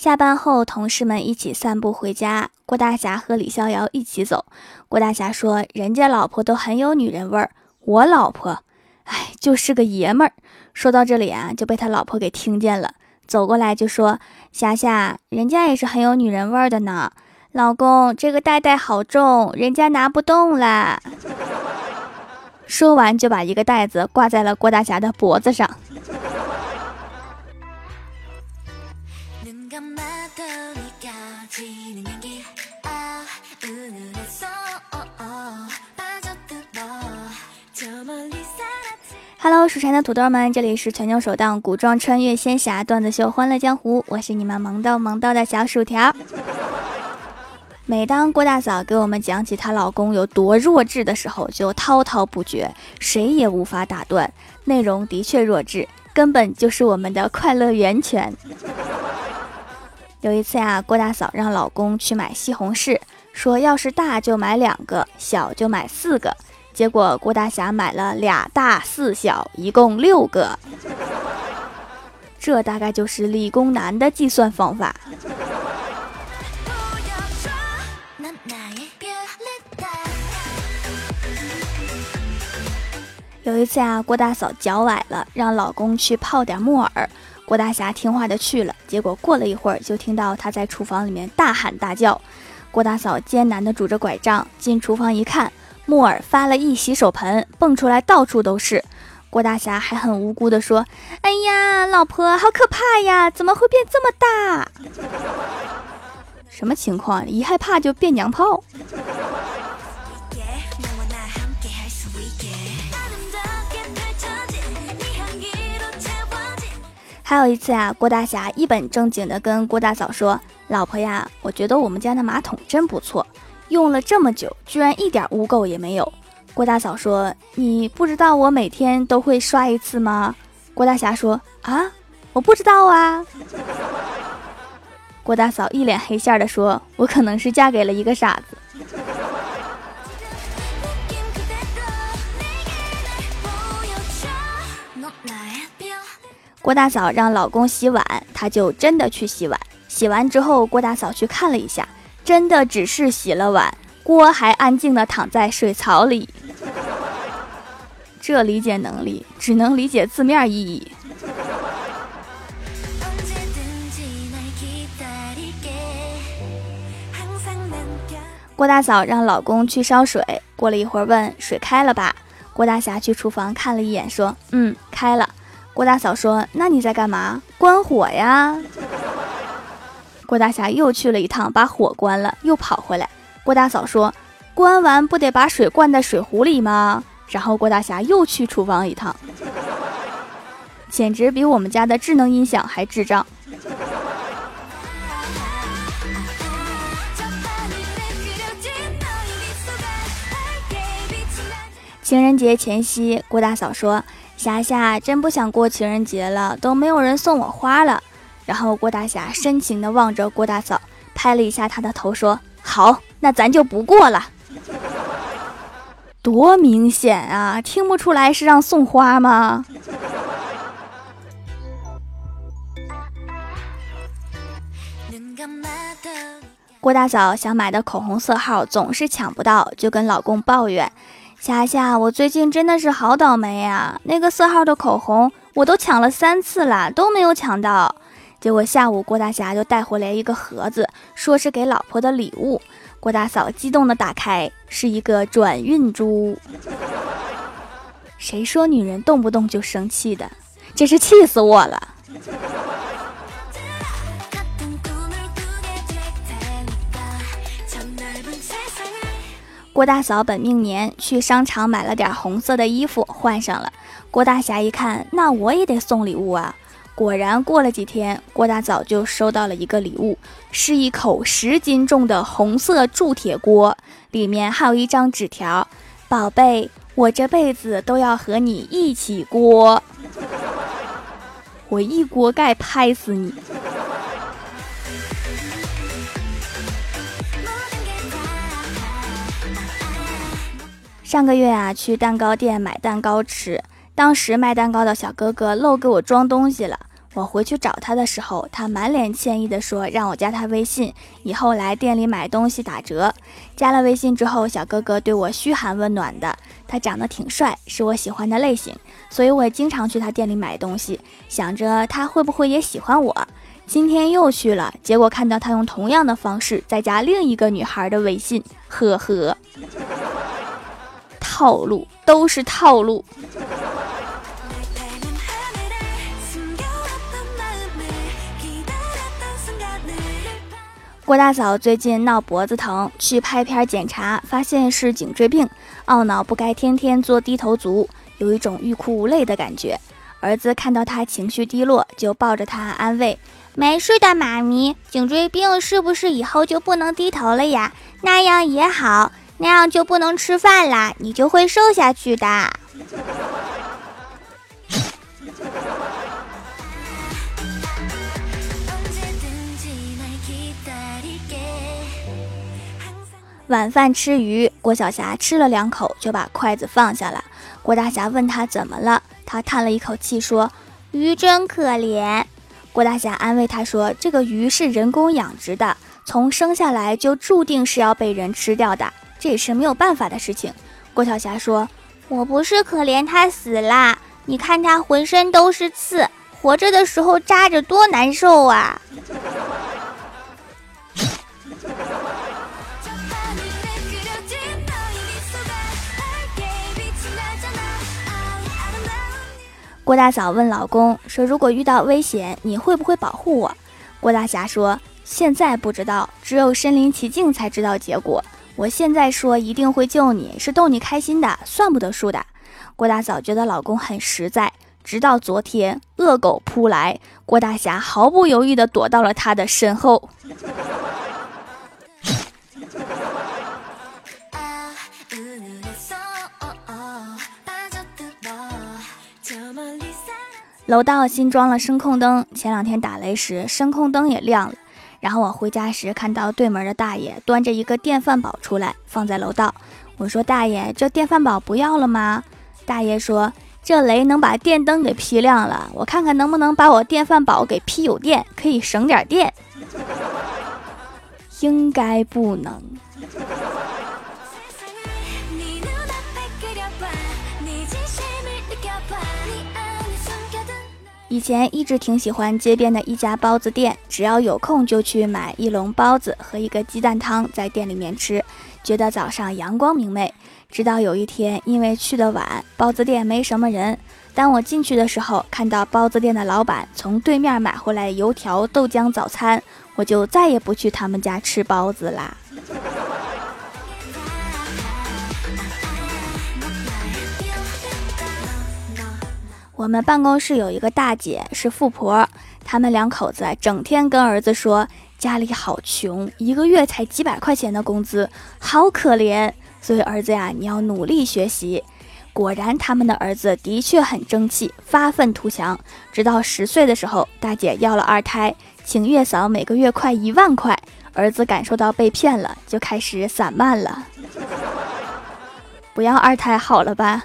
下班后，同事们一起散步回家。郭大侠和李逍遥一起走。郭大侠说：“人家老婆都很有女人味儿，我老婆，哎，就是个爷们儿。”说到这里啊，就被他老婆给听见了，走过来就说：“霞霞，人家也是很有女人味儿的呢。老公，这个袋袋好重，人家拿不动啦。”说完就把一个袋子挂在了郭大侠的脖子上。Hello，蜀山的土豆们，这里是全球首档古装穿越仙侠段子秀《欢乐江湖》，我是你们萌逗萌逗的小薯条。每当郭大嫂给我们讲起她老公有多弱智的时候，就滔滔不绝，谁也无法打断。内容的确弱智，根本就是我们的快乐源泉。有一次呀，郭大嫂让老公去买西红柿，说要是大就买两个，小就买四个。结果郭大侠买了俩大四小，一共六个。这大概就是理工男的计算方法。有一次啊，郭大嫂脚崴了，让老公去泡点木耳。郭大侠听话的去了，结果过了一会儿，就听到他在厨房里面大喊大叫。郭大嫂艰难的拄着拐杖进厨房一看，木耳发了一洗手盆，蹦出来到处都是。郭大侠还很无辜的说：“哎呀，老婆，好可怕呀，怎么会变这么大？什么情况？一害怕就变娘炮？”还有一次啊，郭大侠一本正经的跟郭大嫂说：“老婆呀，我觉得我们家的马桶真不错，用了这么久，居然一点污垢也没有。”郭大嫂说：“你不知道我每天都会刷一次吗？”郭大侠说：“啊，我不知道啊。”郭大嫂一脸黑线的说：“我可能是嫁给了一个傻子。”郭大嫂让老公洗碗，她就真的去洗碗。洗完之后，郭大嫂去看了一下，真的只是洗了碗，锅还安静的躺在水槽里。这理解能力只能理解字面意义。郭大嫂让老公去烧水，过了一会儿问水开了吧？郭大侠去厨房看了一眼，说：“嗯，开了。”郭大嫂说：“那你在干嘛？关火呀！”郭大侠又去了一趟，把火关了，又跑回来。郭大嫂说：“关完不得把水灌在水壶里吗？”然后郭大侠又去厨房一趟，简直比我们家的智能音响还智障。情人节前夕，郭大嫂说。霞霞真不想过情人节了，都没有人送我花了。然后郭大侠深情地望着郭大嫂，拍了一下她的头，说：“好，那咱就不过了。”多明显啊，听不出来是让送花吗？郭大嫂想买的口红色号总是抢不到，就跟老公抱怨。霞霞，我最近真的是好倒霉呀！那个色号的口红我都抢了三次了，都没有抢到。结果下午郭大侠就带回来一个盒子，说是给老婆的礼物。郭大嫂激动的打开，是一个转运珠。谁说女人动不动就生气的？真是气死我了！郭大嫂本命年去商场买了点红色的衣服换上了。郭大侠一看，那我也得送礼物啊！果然，过了几天，郭大嫂就收到了一个礼物，是一口十斤重的红色铸铁锅，里面还有一张纸条：“宝贝，我这辈子都要和你一起锅，我一锅盖拍死你。”上个月啊，去蛋糕店买蛋糕吃，当时卖蛋糕的小哥哥漏给我装东西了，我回去找他的时候，他满脸歉意地说让我加他微信，以后来店里买东西打折。加了微信之后，小哥哥对我嘘寒问暖的，他长得挺帅，是我喜欢的类型，所以我也经常去他店里买东西，想着他会不会也喜欢我。今天又去了，结果看到他用同样的方式再加另一个女孩的微信，呵呵，套路都是套路。郭大嫂最近闹脖子疼，去拍片检查，发现是颈椎病，懊恼不该天天做低头族，有一种欲哭无泪的感觉。儿子看到他情绪低落，就抱着他安慰：“没事的，妈咪，颈椎病是不是以后就不能低头了呀？那样也好，那样就不能吃饭啦，你就会瘦下去的。”晚饭吃鱼，郭晓霞吃了两口就把筷子放下了。郭大侠问他怎么了，他叹了一口气说：“鱼真可怜。”郭大侠安慰他说：“这个鱼是人工养殖的，从生下来就注定是要被人吃掉的，这也是没有办法的事情。”郭晓霞说：“我不是可怜它死了，你看它浑身都是刺，活着的时候扎着多难受啊。”郭大嫂问老公说：“如果遇到危险，你会不会保护我？”郭大侠说：“现在不知道，只有身临其境才知道结果。我现在说一定会救你，是逗你开心的，算不得数的。”郭大嫂觉得老公很实在。直到昨天，恶狗扑来，郭大侠毫不犹豫地躲到了他的身后。楼道新装了声控灯，前两天打雷时声控灯也亮了。然后我回家时看到对门的大爷端着一个电饭煲出来，放在楼道。我说：“大爷，这电饭煲不要了吗？”大爷说：“这雷能把电灯给劈亮了，我看看能不能把我电饭煲给劈有电，可以省点电。”应该不能。以前一直挺喜欢街边的一家包子店，只要有空就去买一笼包子和一个鸡蛋汤，在店里面吃，觉得早上阳光明媚。直到有一天，因为去的晚，包子店没什么人。当我进去的时候，看到包子店的老板从对面买回来油条、豆浆早餐，我就再也不去他们家吃包子啦。我们办公室有一个大姐是富婆，他们两口子整天跟儿子说家里好穷，一个月才几百块钱的工资，好可怜。所以儿子呀，你要努力学习。果然，他们的儿子的确很争气，发愤图强。直到十岁的时候，大姐要了二胎，请月嫂每个月快一万块，儿子感受到被骗了，就开始散漫了。不要二胎好了吧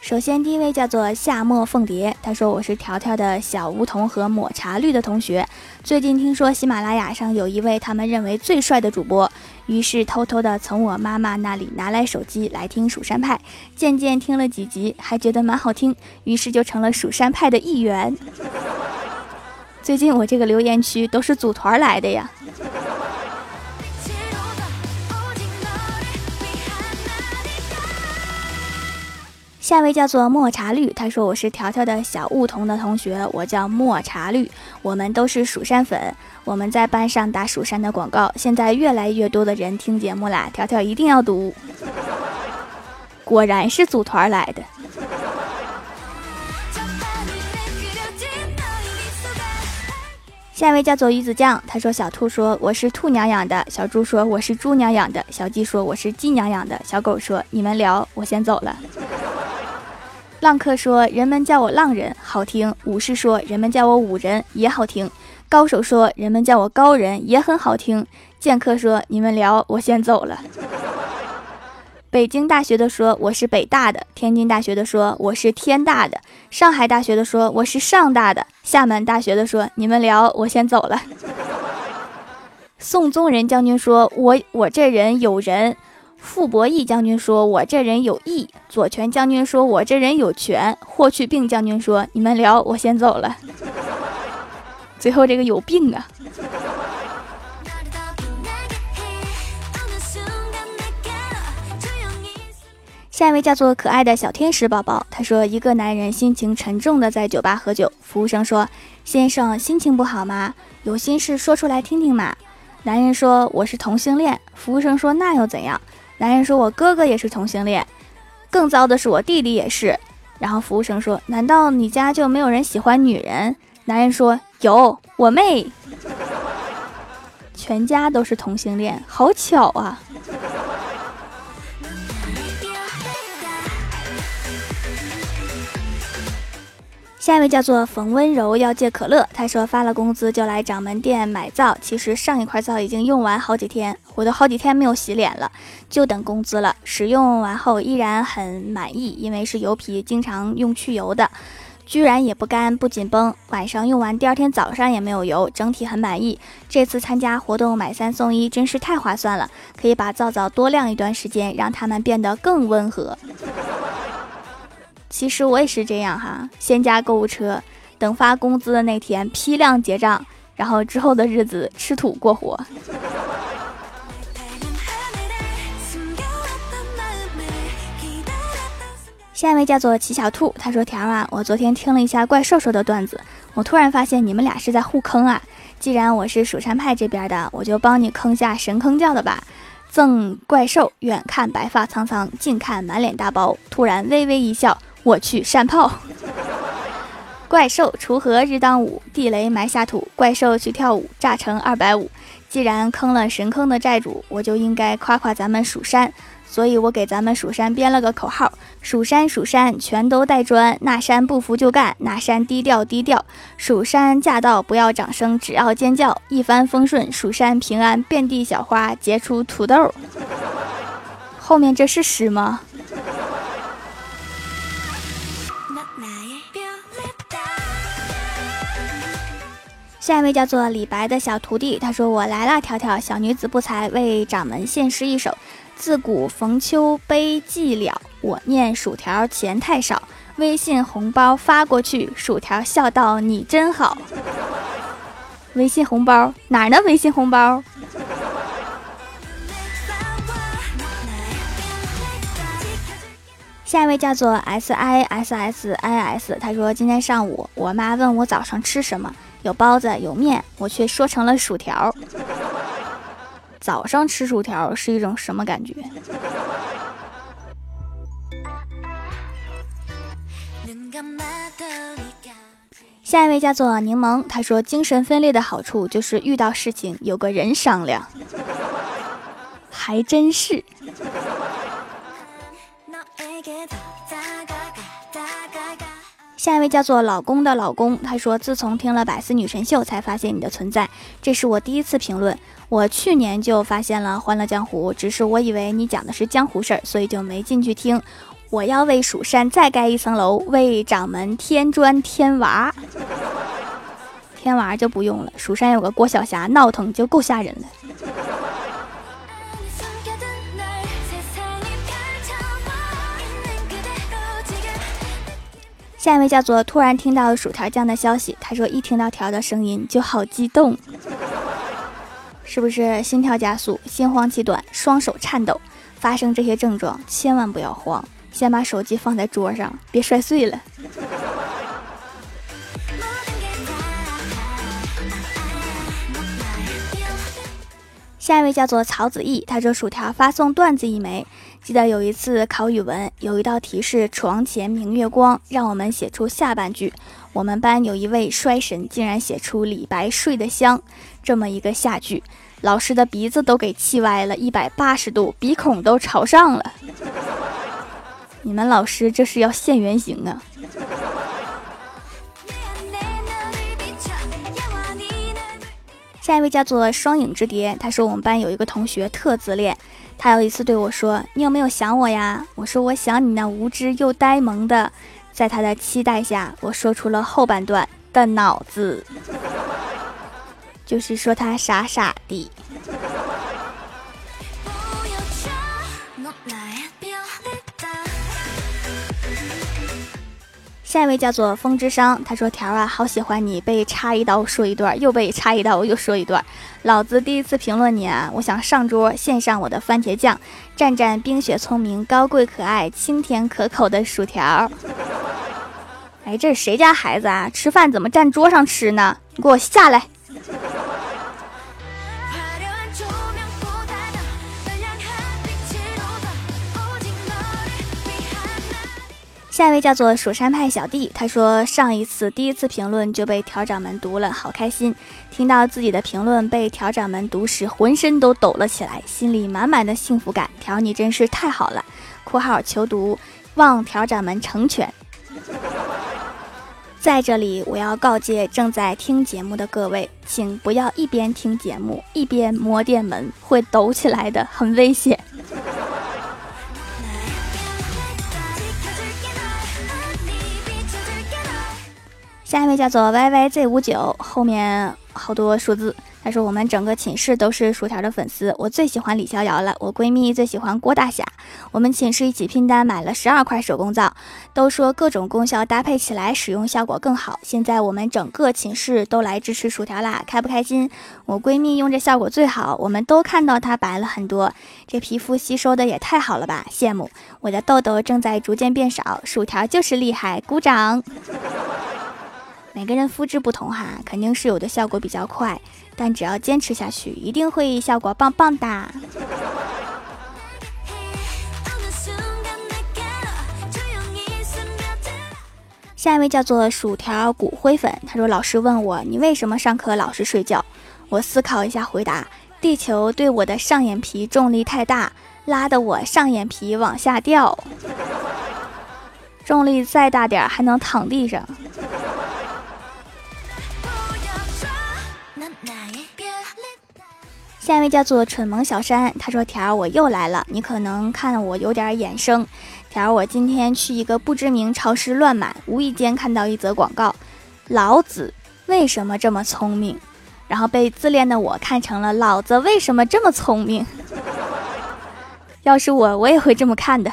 首先，第一位叫做夏末凤蝶，他说：“我是条条的小梧桐和抹茶绿的同学。最近听说喜马拉雅上有一位他们认为最帅的主播，于是偷偷的从我妈妈那里拿来手机来听蜀山派。渐渐听了几集，还觉得蛮好听，于是就成了蜀山派的一员。最近我这个留言区都是组团来的呀。”下一位叫做抹茶绿，他说我是条条的小梧桐的同学，我叫抹茶绿，我们都是蜀山粉，我们在班上打蜀山的广告，现在越来越多的人听节目啦，条条一定要读，果然是组团来的。下一位叫做鱼子酱，他说：“小兔说我是兔娘养的，小猪说我是猪娘养的，小鸡说我是鸡娘养的，小狗说你们聊，我先走了。”浪客说：“人们叫我浪人，好听。”武士说：“人们叫我武人，也好听。”高手说：“人们叫我高人，也很好听。”剑客说：“你们聊，我先走了。”北京大学的说：“我是北大的。”天津大学的说：“我是天大的。”上海大学的说：“我是上大的。”厦门大学的说：“你们聊，我先走了。”宋宗仁将军说：“我我这人有人。”傅博义将军说：“我这人有义。”左权将军说：“我这人有权。”霍去病将军说：“你们聊，我先走了。”最后这个有病啊！下一位叫做可爱的小天使宝宝，他说：“一个男人心情沉重的在酒吧喝酒，服务生说：‘先生心情不好吗？有心事说出来听听嘛。’男人说：‘我是同性恋。’服务生说：‘那又怎样？’男人说：‘我哥哥也是同性恋，更糟的是我弟弟也是。’然后服务生说：‘难道你家就没有人喜欢女人？’男人说：‘有，我妹，全家都是同性恋，好巧啊。’”下一位叫做冯温柔，要借可乐。他说发了工资就来掌门店买皂，其实上一块皂已经用完好几天，我都好几天没有洗脸了，就等工资了。使用完后依然很满意，因为是油皮，经常用去油的，居然也不干不紧绷。晚上用完，第二天早上也没有油，整体很满意。这次参加活动买三送一，真是太划算了，可以把皂皂多晾一段时间，让它们变得更温和。其实我也是这样哈，先加购物车，等发工资的那天批量结账，然后之后的日子吃土过活。下一位叫做齐小兔，他说：“条啊，我昨天听了一下怪兽兽的段子，我突然发现你们俩是在互坑啊。既然我是蜀山派这边的，我就帮你坑下神坑教的吧。”赠怪兽，远看白发苍苍，近看满脸大包，突然微微一笑。我去山炮，怪兽锄禾日当午，地雷埋下土。怪兽去跳舞，炸成二百五。既然坑了神坑的债主，我就应该夸夸咱们蜀山。所以我给咱们蜀山编了个口号：蜀山蜀山全都带砖，那山不服就干，那山低调低调。蜀山驾到，不要掌声，只要尖叫。一帆风顺，蜀山平安，遍地小花结出土豆。后面这是诗吗？下一位叫做李白的小徒弟，他说：“我来了，条条小女子不才，为掌门献诗一首。自古逢秋悲寂寥，我念薯条钱太少。微信红包发过去，薯条笑道你真好。微信红包哪儿呢？微信红包。”下一位叫做 S I S S I S，他说：“今天上午，我妈问我早上吃什么。”有包子有面，我却说成了薯条。早上吃薯条是一种什么感觉？下一位叫做柠檬，他说精神分裂的好处就是遇到事情有个人商量，还真是。下一位叫做老公的老公，他说：“自从听了百思女神秀，才发现你的存在。这是我第一次评论。我去年就发现了《欢乐江湖》，只是我以为你讲的是江湖事儿，所以就没进去听。我要为蜀山再盖一层楼，为掌门添砖添瓦。添娃就不用了，蜀山有个郭晓霞，闹腾就够吓人了。”下一位叫做突然听到薯条酱的消息，他说一听到条的声音就好激动，是不是心跳加速、心慌气短、双手颤抖？发生这些症状千万不要慌，先把手机放在桌上，别摔碎了。下一位叫做曹子毅，他说薯条发送段子一枚。记得有一次考语文，有一道题是“床前明月光”，让我们写出下半句。我们班有一位衰神，竟然写出“李白睡得香”这么一个下句，老师的鼻子都给气歪了，一百八十度，鼻孔都朝上了。你们老师这是要现原形啊！下一位叫做双影之蝶，他说我们班有一个同学特自恋，他有一次对我说：“你有没有想我呀？”我说：“我想你那无知又呆萌的。”在他的期待下，我说出了后半段的脑子，就是说他傻傻的。下一位叫做风之伤，他说：“条啊，好喜欢你被插一刀说一段，又被插一刀又说一段。老子第一次评论你啊，我想上桌献上我的番茄酱，蘸蘸冰雪聪明、高贵可爱、清甜可口的薯条。哎，这是谁家孩子啊？吃饭怎么站桌上吃呢？你给我下来！”下一位叫做蜀山派小弟，他说上一次第一次评论就被条掌门读了，好开心！听到自己的评论被条掌门读时，浑身都抖了起来，心里满满的幸福感。条你真是太好了！（括号求读，望条掌门成全。）在这里，我要告诫正在听节目的各位，请不要一边听节目一边摸电门，会抖起来的，很危险。下一位叫做 Y Y Z 五九，后面好多数字。他说我们整个寝室都是薯条的粉丝，我最喜欢李逍遥了，我闺蜜最喜欢郭大侠。我们寝室一起拼单买了十二块手工皂，都说各种功效搭配起来使用效果更好。现在我们整个寝室都来支持薯条啦，开不开心？我闺蜜用着效果最好，我们都看到她白了很多，这皮肤吸收的也太好了吧，羡慕！我的痘痘正在逐渐变少，薯条就是厉害，鼓掌！每个人肤质不同哈，肯定是有的效果比较快，但只要坚持下去，一定会效果棒棒的。下一位叫做薯条骨灰粉，他说：“老师问我你为什么上课老是睡觉？”我思考一下回答：“地球对我的上眼皮重力太大，拉得我上眼皮往下掉。重力再大点还能躺地上。”下一位叫做蠢萌小山，他说：“条儿我又来了，你可能看我有点眼生。条儿我今天去一个不知名超市乱买，无意间看到一则广告，老子为什么这么聪明？然后被自恋的我看成了老子为什么这么聪明？要是我，我也会这么看的。”